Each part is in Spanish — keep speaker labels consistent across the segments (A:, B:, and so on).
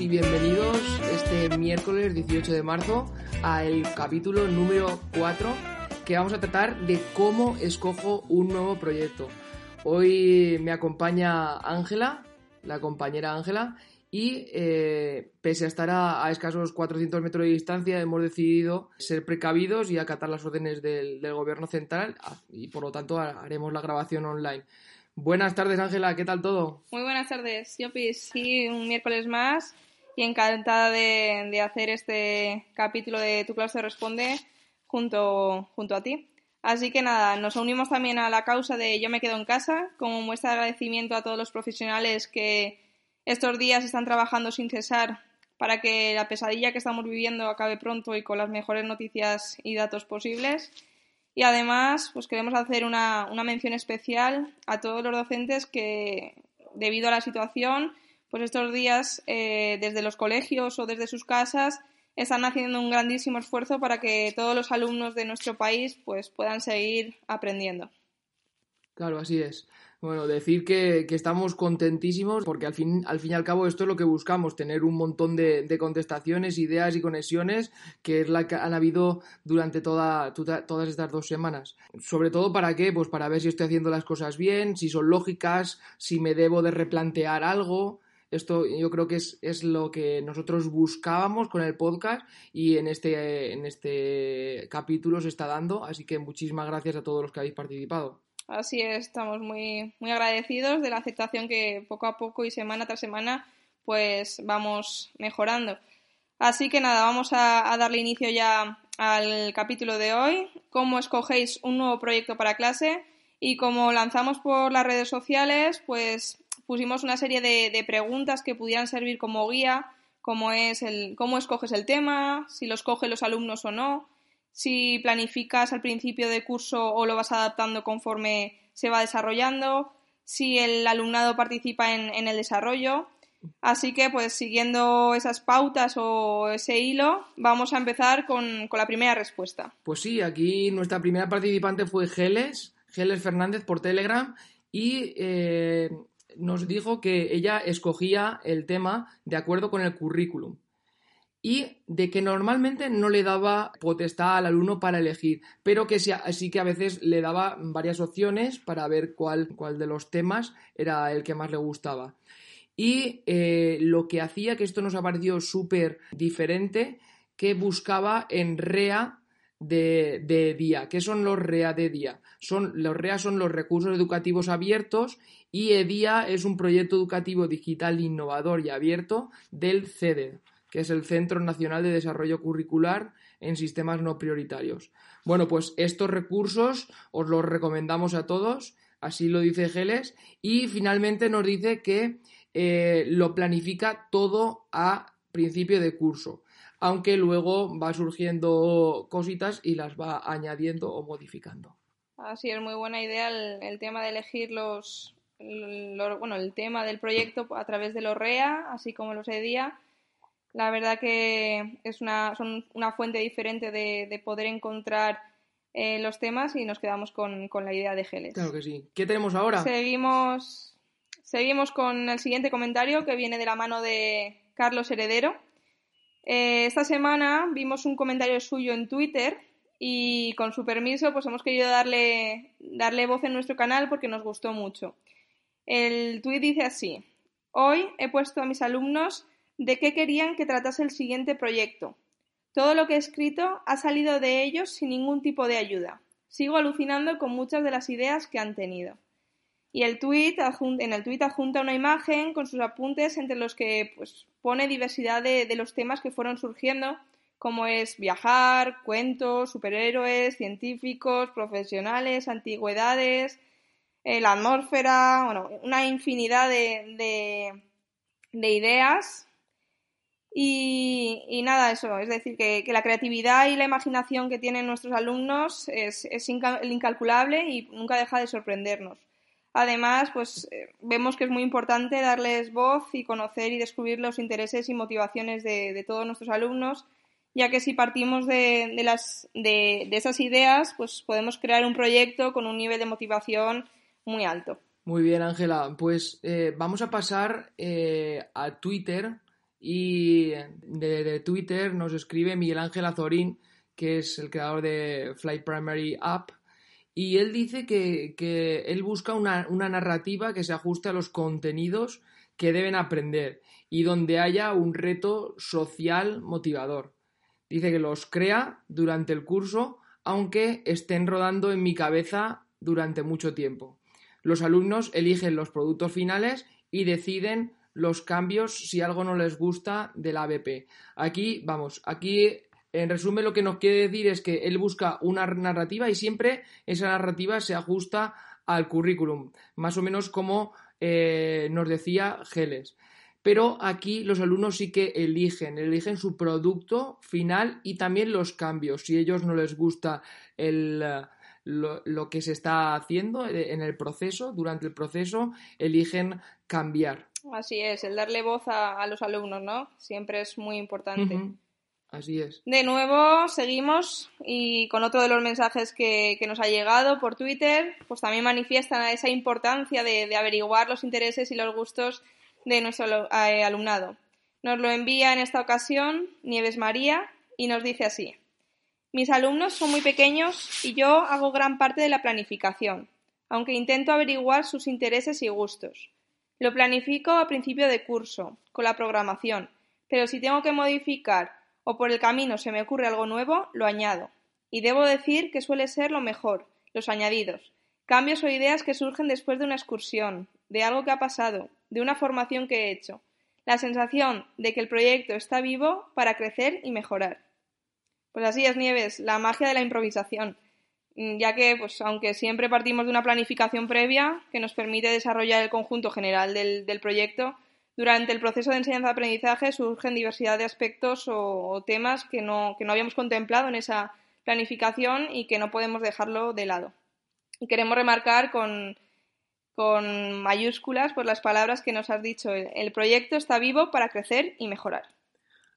A: y bienvenidos este miércoles 18 de marzo al capítulo número 4 que vamos a tratar de cómo escojo un nuevo proyecto. Hoy me acompaña Ángela, la compañera Ángela, y eh, pese a estar a, a escasos 400 metros de distancia, hemos decidido ser precavidos y acatar las órdenes del, del gobierno central ah, y por lo tanto haremos la grabación online. Buenas tardes, Ángela, ¿qué tal todo?
B: Muy buenas tardes, Yopis. Sí, un miércoles más y encantada de, de hacer este capítulo de Tu clase responde junto, junto a ti. Así que nada, nos unimos también a la causa de Yo me quedo en casa, como muestra de agradecimiento a todos los profesionales que estos días están trabajando sin cesar para que la pesadilla que estamos viviendo acabe pronto y con las mejores noticias y datos posibles. Y además, pues queremos hacer una, una mención especial a todos los docentes que, debido a la situación, pues estos días, eh, desde los colegios o desde sus casas, están haciendo un grandísimo esfuerzo para que todos los alumnos de nuestro país pues, puedan seguir aprendiendo.
A: Claro, así es. Bueno, decir que, que, estamos contentísimos porque al fin, al fin y al cabo esto es lo que buscamos, tener un montón de, de contestaciones, ideas y conexiones, que es la que han habido durante toda, toda, todas estas dos semanas. Sobre todo para qué, pues para ver si estoy haciendo las cosas bien, si son lógicas, si me debo de replantear algo. Esto yo creo que es, es lo que nosotros buscábamos con el podcast y en este, en este capítulo se está dando, así que muchísimas gracias a todos los que habéis participado.
B: Así es, estamos muy, muy agradecidos de la aceptación que poco a poco y semana tras semana pues vamos mejorando. Así que nada, vamos a, darle inicio ya al capítulo de hoy, cómo escogéis un nuevo proyecto para clase y como lanzamos por las redes sociales, pues pusimos una serie de, preguntas que pudieran servir como guía, como es el cómo escoges el tema, si lo escogen los alumnos o no, si planificas al principio de curso o lo vas adaptando conforme se va desarrollando, si el alumnado participa en, el desarrollo. Así que, pues siguiendo esas pautas o ese hilo, vamos a empezar con, con la primera respuesta.
A: Pues sí, aquí nuestra primera participante fue Geles, Geles Fernández por Telegram, y eh, nos dijo que ella escogía el tema de acuerdo con el currículum y de que normalmente no le daba potestad al alumno para elegir, pero que sí, que a veces le daba varias opciones para ver cuál, de los temas era el que más le gustaba. Y eh, lo que hacía, que esto nos ha parecido súper diferente, que buscaba en REA de, de, día. ¿Qué son los REA de día? Son, los REA son los recursos educativos abiertos y EDIA es un proyecto educativo digital innovador y abierto del CEDER que es el Centro Nacional de Desarrollo Curricular en Sistemas No Prioritarios. Bueno, pues estos recursos os los recomendamos a todos, así lo dice Geles, y finalmente nos dice que eh, lo planifica todo a principio de curso, aunque luego va surgiendo cositas y las va añadiendo o modificando.
B: Así es, muy buena idea el, tema de elegir los, los, bueno, el tema del proyecto a través de los REA, así como los EDIA la verdad que es una, son una fuente diferente de, de poder encontrar eh, los temas y nos quedamos con, con, la idea de Geles.
A: Claro que sí. ¿Qué tenemos ahora?
B: Seguimos, seguimos con el siguiente comentario que viene de la mano de Carlos Heredero. Eh, esta semana vimos un comentario suyo en Twitter y con su permiso pues hemos querido darle, darle voz en nuestro canal porque nos gustó mucho. El tuit dice así, hoy he puesto a mis alumnos de qué querían que tratase el siguiente proyecto. Todo lo que he escrito ha salido de ellos sin ningún tipo de ayuda. Sigo alucinando con muchas de las ideas que han tenido. Y el tweet, en el tuit adjunta una imagen con sus apuntes entre los que pues, pone diversidad de, los temas que fueron surgiendo, como es viajar, cuentos, superhéroes, científicos, profesionales, antigüedades, eh, la atmósfera, bueno, una infinidad de, de, ideas. Y, nada, eso, es decir, que, la creatividad y la imaginación que tienen nuestros alumnos es, es incalculable y nunca deja de sorprendernos. Además, pues eh, vemos que es muy importante darles voz y conocer y descubrir los intereses y motivaciones de, todos nuestros alumnos, ya que si partimos de, las, de, esas ideas, pues podemos crear un proyecto con un nivel de motivación muy alto.
A: Muy bien, Ángela. Pues eh, vamos a pasar eh, a Twitter y de, Twitter nos escribe Miguel Ángel Azorín, que es el creador de Fly Primary App y él dice que, él busca una, narrativa que se ajuste a los contenidos que deben aprender y donde haya un reto social motivador. Dice que los crea durante el curso, aunque estén rodando en mi cabeza durante mucho tiempo. Los alumnos eligen los productos finales y deciden los cambios si algo no les gusta del ABP. Aquí, vamos, aquí en resumen, lo que nos quiere decir es que él busca una narrativa y siempre esa narrativa se ajusta al currículum, más o menos como eh, nos decía Geles. Pero aquí los alumnos sí que eligen, eligen su producto final y también los cambios. Si a ellos no les gusta lo, que se está haciendo en el proceso, durante el proceso, eligen cambiar.
B: Así es, el darle voz a, los alumnos, ¿no? Siempre es muy importante.
A: Así es.
B: De nuevo, seguimos y con otro de los mensajes que, nos ha llegado por Twitter, pues también manifiestan esa importancia de, averiguar los intereses y los gustos de nuestro eh, alumnado. Nos lo envía en esta ocasión Nieves María y nos dice así. Mis alumnos son muy pequeños y yo hago gran parte de la planificación, aunque intento averiguar sus intereses y gustos. Lo planifico a principio de curso, con la programación, pero si tengo que modificar o por el camino se me ocurre algo nuevo, lo añado. Y debo decir que suele ser lo mejor, los añadidos. Cambios o ideas que surgen después de una excursión, de algo que ha pasado, de una formación que he hecho. La sensación de que el proyecto está vivo para crecer y mejorar. Pues así es, Nieves, la magia de la improvisación. Mm, ya que, pues, aunque siempre partimos de una planificación previa que nos permite desarrollar el conjunto general del, del proyecto, durante el proceso de enseñanza-aprendizaje surgen diversidad de aspectos o, temas que no, que no habíamos contemplado en esa planificación y que no podemos dejarlo de lado. Y queremos remarcar con, con mayúsculas por las palabras que nos has dicho. El, proyecto está vivo para crecer y mejorar.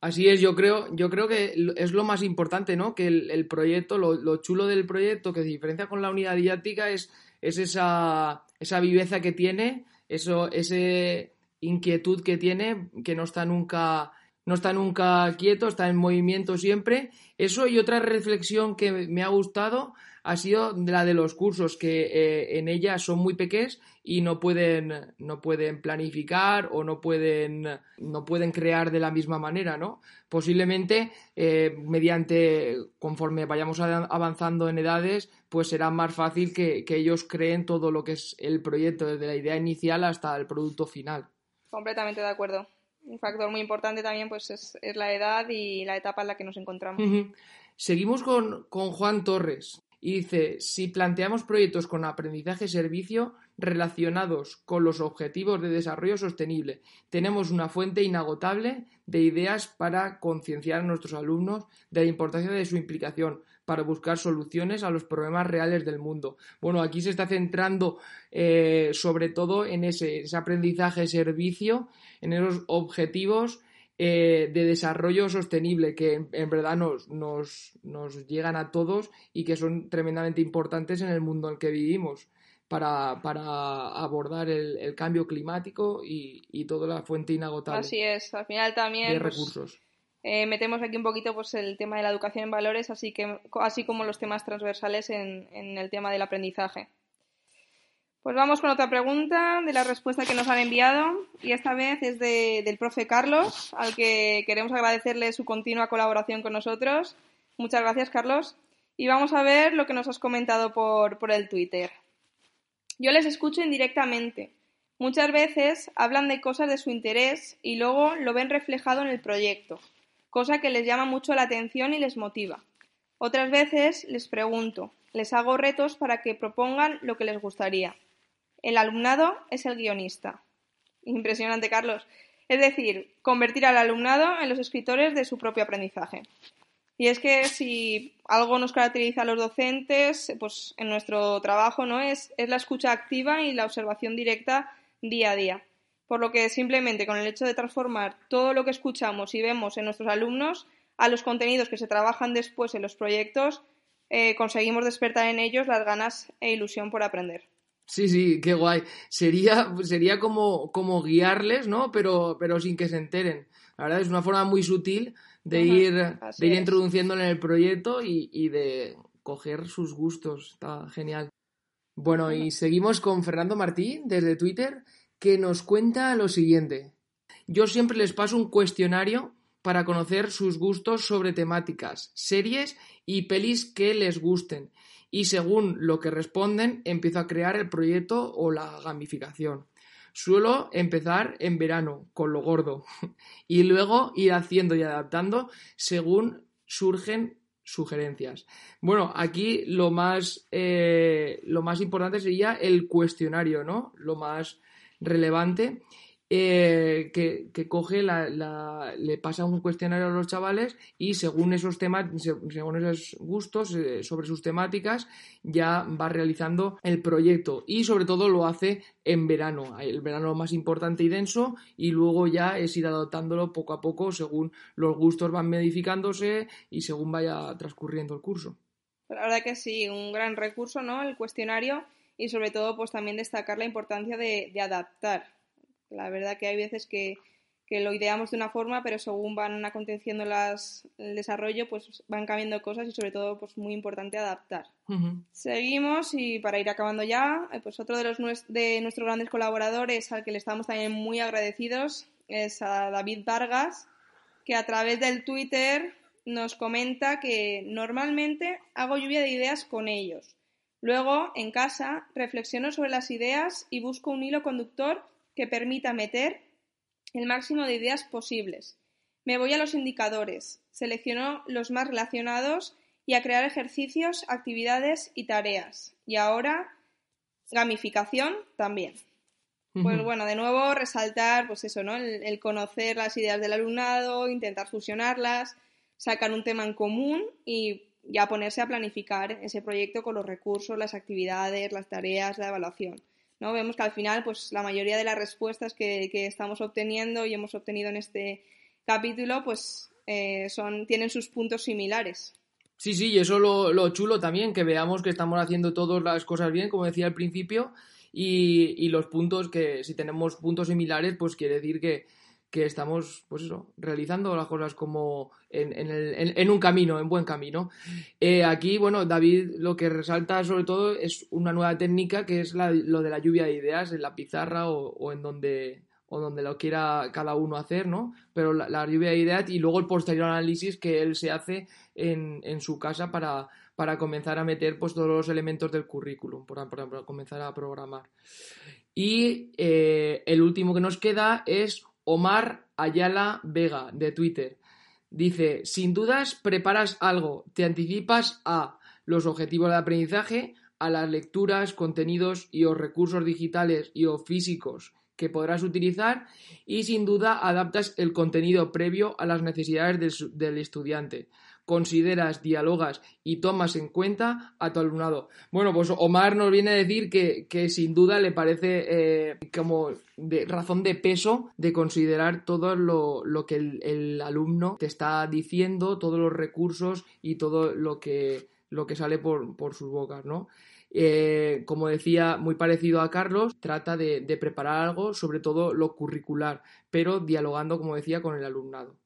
A: Así es, yo creo, yo creo que es lo más importante, ¿no? Que el, proyecto, lo, chulo del proyecto que se diferencia con la unidad didáctica es, es esa, esa viveza que tiene, eso, ese, inquietud que tiene, que no está nunca no está nunca quieto, está en movimiento siempre. Eso y otra reflexión que me ha gustado ha sido la de los cursos, que eh, en ella son muy pequeños y no pueden, no pueden planificar o no pueden, no pueden crear de la misma manera, ¿no? Posiblemente, eh, mediante, conforme vayamos avanzando en edades, pues será más fácil que ellos creen todo lo que es el proyecto, desde la idea inicial hasta el producto final.
B: Completamente de acuerdo. Un factor muy importante también pues es, la edad y la etapa en la que nos encontramos.
A: Seguimos con, con Juan Torres. Y dice, si planteamos proyectos con aprendizaje-servicio relacionados con los objetivos de desarrollo sostenible, tenemos una fuente inagotable de ideas para concienciar a nuestros alumnos de la importancia de su implicación, para buscar soluciones a los problemas reales del mundo. Bueno, aquí se está centrando eh, sobre todo en ese, aprendizaje-servicio, en esos objetivos eh, de desarrollo sostenible que en, verdad nos, nos, nos, llegan a todos y que son tremendamente importantes en el mundo en el que vivimos para, abordar el, cambio climático y, toda la fuente inagotable
B: Así es, al final también
A: de
B: pues,
A: recursos
B: eh, metemos aquí un poquito pues, el tema de la educación en valores, así, que, así como los temas transversales en, el tema del aprendizaje. Pues vamos con otra pregunta de la respuesta que nos han enviado y esta vez es del profe Carlos, al que queremos agradecerle su continua colaboración con nosotros. Muchas gracias, Carlos. Y vamos a ver lo que nos has comentado por, por el Twitter. Yo les escucho indirectamente. Muchas veces hablan de cosas de su interés y luego lo ven reflejado en el proyecto cosa que les llama mucho la atención y les motiva. Otras veces les pregunto, les hago retos para que propongan lo que les gustaría. El alumnado es el guionista. Impresionante, Carlos. Es decir, convertir al alumnado en los escritores de su propio aprendizaje. Y es que si algo nos caracteriza a los docentes, pues en nuestro trabajo no es, es la escucha activa y la observación directa día a día por lo que simplemente con el hecho de transformar todo lo que escuchamos y vemos en nuestros alumnos a los contenidos que se trabajan después en los proyectos, eh, conseguimos despertar en ellos las ganas e ilusión por aprender.
A: Sí, sí, qué guay. Sería, sería como, como guiarles, ¿no? Pero, pero sin que se enteren. La verdad es una forma muy sutil de ir, de ir introduciéndole en el proyecto y, y de coger sus gustos. Está genial. Bueno, y seguimos con Fernando Martín desde Twitter que nos cuenta lo siguiente. Yo siempre les paso un cuestionario para conocer sus gustos sobre temáticas, series y pelis que les gusten. Y según lo que responden, empiezo a crear el proyecto o la gamificación. Suelo empezar en verano, con lo gordo, y luego ir haciendo y adaptando según surgen sugerencias. Bueno, aquí lo más, eh, lo más importante sería el cuestionario, ¿no? Lo más relevante eh, que, coge, la, le pasa un cuestionario a los chavales y según esos temas, según esos gustos eh, sobre sus temáticas, ya va realizando el proyecto y sobre todo lo hace en verano, el verano más importante y denso y luego ya es ir adoptándolo poco a poco según los gustos van modificándose y según vaya transcurriendo el curso.
B: La verdad que sí, un gran recurso, ¿no? El cuestionario y sobre todo pues también destacar la importancia de, adaptar. La verdad que hay veces que, lo ideamos de una forma, pero según van aconteciendo las, el desarrollo, pues van cambiando cosas y sobre todo, pues muy importante adaptar. Seguimos y para ir acabando ya, eh, pues otro de, los, de nuestros grandes colaboradores al que le estamos también muy agradecidos es a David Vargas, que a través del Twitter nos comenta que normalmente hago lluvia de ideas con ellos Luego, en casa, reflexiono sobre las ideas y busco un hilo conductor que permita meter el máximo de ideas posibles. Me voy a los indicadores, selecciono los más relacionados y a crear ejercicios, actividades y tareas. Y ahora, gamificación también. Pues bueno, de nuevo resaltar, pues eso, ¿no? El, el, conocer las ideas del alumnado, intentar fusionarlas, sacar un tema en común y ya ponerse a planificar ese proyecto con los recursos, las actividades, las tareas, la evaluación. ¿No? Vemos que al final, pues la mayoría de las respuestas que, estamos obteniendo y hemos obtenido en este capítulo, pues eh, son, tienen sus puntos similares.
A: Sí, sí, y eso lo, lo chulo también, que veamos que estamos haciendo todas las cosas bien, como decía al principio, y, y los puntos que, si tenemos puntos similares, pues quiere decir que, que estamos, pues eso, realizando las cosas como en, en, un camino, en buen camino. Eh, aquí, bueno, David lo que resalta sobre todo es una nueva técnica que es lo de la lluvia de ideas en la pizarra o, en donde o donde lo quiera cada uno hacer, ¿no? Pero la, lluvia de ideas y luego el posterior análisis que él se hace en, en su casa para, para comenzar a meter pues todos los elementos del currículum, para, para, comenzar a programar. Y eh, el último que nos queda es Omar Ayala Vega, de Twitter. Dice, sin dudas preparas algo, te anticipas a los objetivos de aprendizaje, a las lecturas, contenidos y o recursos digitales y o físicos que podrás utilizar y sin duda adaptas el contenido previo a las necesidades del estudiante consideras, dialogas y tomas en cuenta a tu alumnado. Bueno, pues Omar nos viene a decir que, sin duda le parece eh, como de razón de peso de considerar todo lo, que el, alumno te está diciendo, todos los recursos y todo lo que, lo que sale por, por sus bocas, ¿no? Eh, como decía, muy parecido a Carlos, trata de, de preparar algo, sobre todo lo curricular, pero dialogando, como decía, con el alumnado.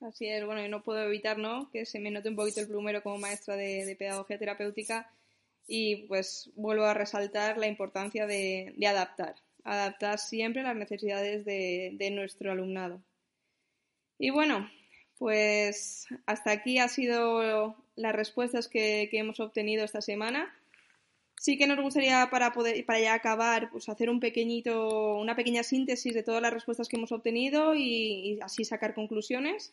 B: Así es, bueno, y no puedo evitar, ¿no? Que se me note un poquito el plumero como maestra de, pedagogía terapéutica y pues vuelvo a resaltar la importancia de, adaptar, adaptar siempre las necesidades de, nuestro alumnado. Y bueno, pues hasta aquí ha sido las respuestas que, hemos obtenido esta semana. Sí que nos gustaría para poder para ya acabar, pues hacer un pequeñito, una pequeña síntesis de todas las respuestas que hemos obtenido y así sacar conclusiones.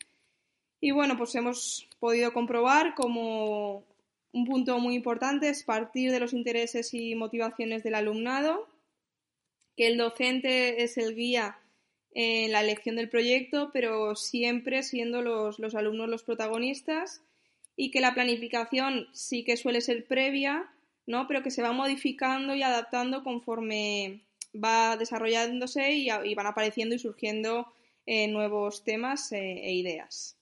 B: Y bueno, pues hemos podido comprobar como un punto muy importante es partir de los intereses y motivaciones del alumnado, que el docente es el guía en la elección del proyecto, pero siempre siendo los, los alumnos los protagonistas y que la planificación sí que suele ser previa, ¿no? pero que se va modificando y adaptando conforme va desarrollándose y, van apareciendo y surgiendo eh, nuevos temas eh, e ideas.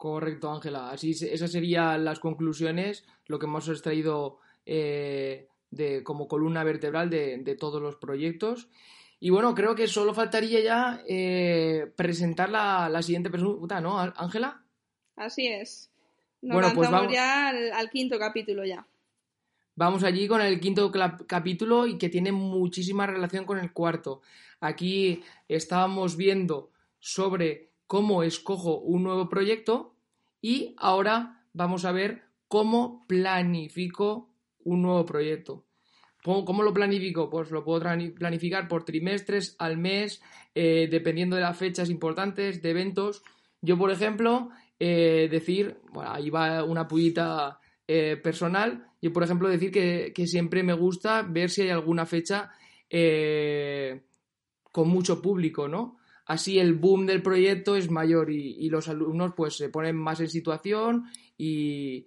A: Correcto, Ángela. Así, esas serían las conclusiones, lo que hemos extraído eh, de, como columna vertebral de, todos los proyectos. Y bueno, creo que solo faltaría ya eh, presentar la, siguiente pregunta, ¿no, Ángela?
B: Así es. Nos bueno, pues vamos ya al, quinto capítulo ya.
A: Vamos allí con el quinto capítulo y que tiene muchísima relación con el cuarto. Aquí estábamos viendo sobre cómo escojo un nuevo proyecto y ahora vamos a ver cómo planifico un nuevo proyecto. ¿Cómo, lo planifico? Pues lo puedo planificar por trimestres, al mes, eh, dependiendo de las fechas importantes, de eventos. Yo, por ejemplo, eh, decir, bueno, ahí va una pullita eh, personal, yo, por ejemplo, decir que, que, siempre me gusta ver si hay alguna fecha con mucho público, ¿no? Así el boom del proyecto es mayor y, los alumnos pues se ponen más en situación y,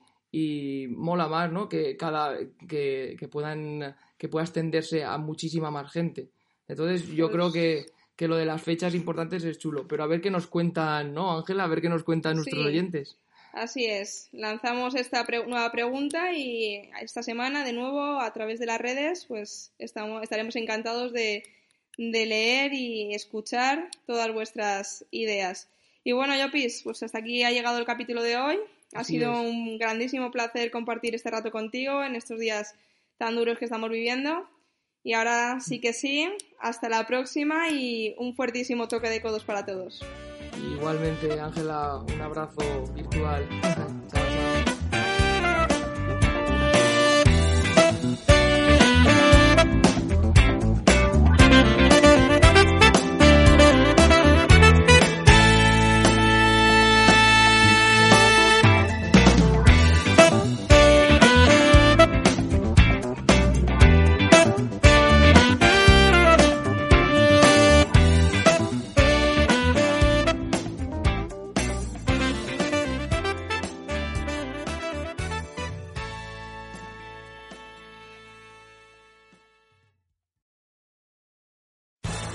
A: mola más, ¿no? Que cada que, puedan que pueda extenderse a muchísima más gente. Entonces yo creo que, lo de las fechas importantes es chulo, pero a ver qué nos cuentan, ¿no, Ángela? A ver qué nos cuentan nuestros oyentes.
B: Así es, lanzamos esta nueva pregunta y esta semana de nuevo a través de las redes pues estamos, estaremos encantados de de leer y escuchar todas vuestras ideas. Y bueno, Yopis, pues hasta aquí ha llegado el capítulo de hoy. Ha sido un grandísimo placer compartir este rato contigo en estos días tan duros que estamos viviendo. Y ahora sí que sí, hasta la próxima y un fuertísimo toque de codos para todos.
A: Igualmente, Ángela, un abrazo virtual.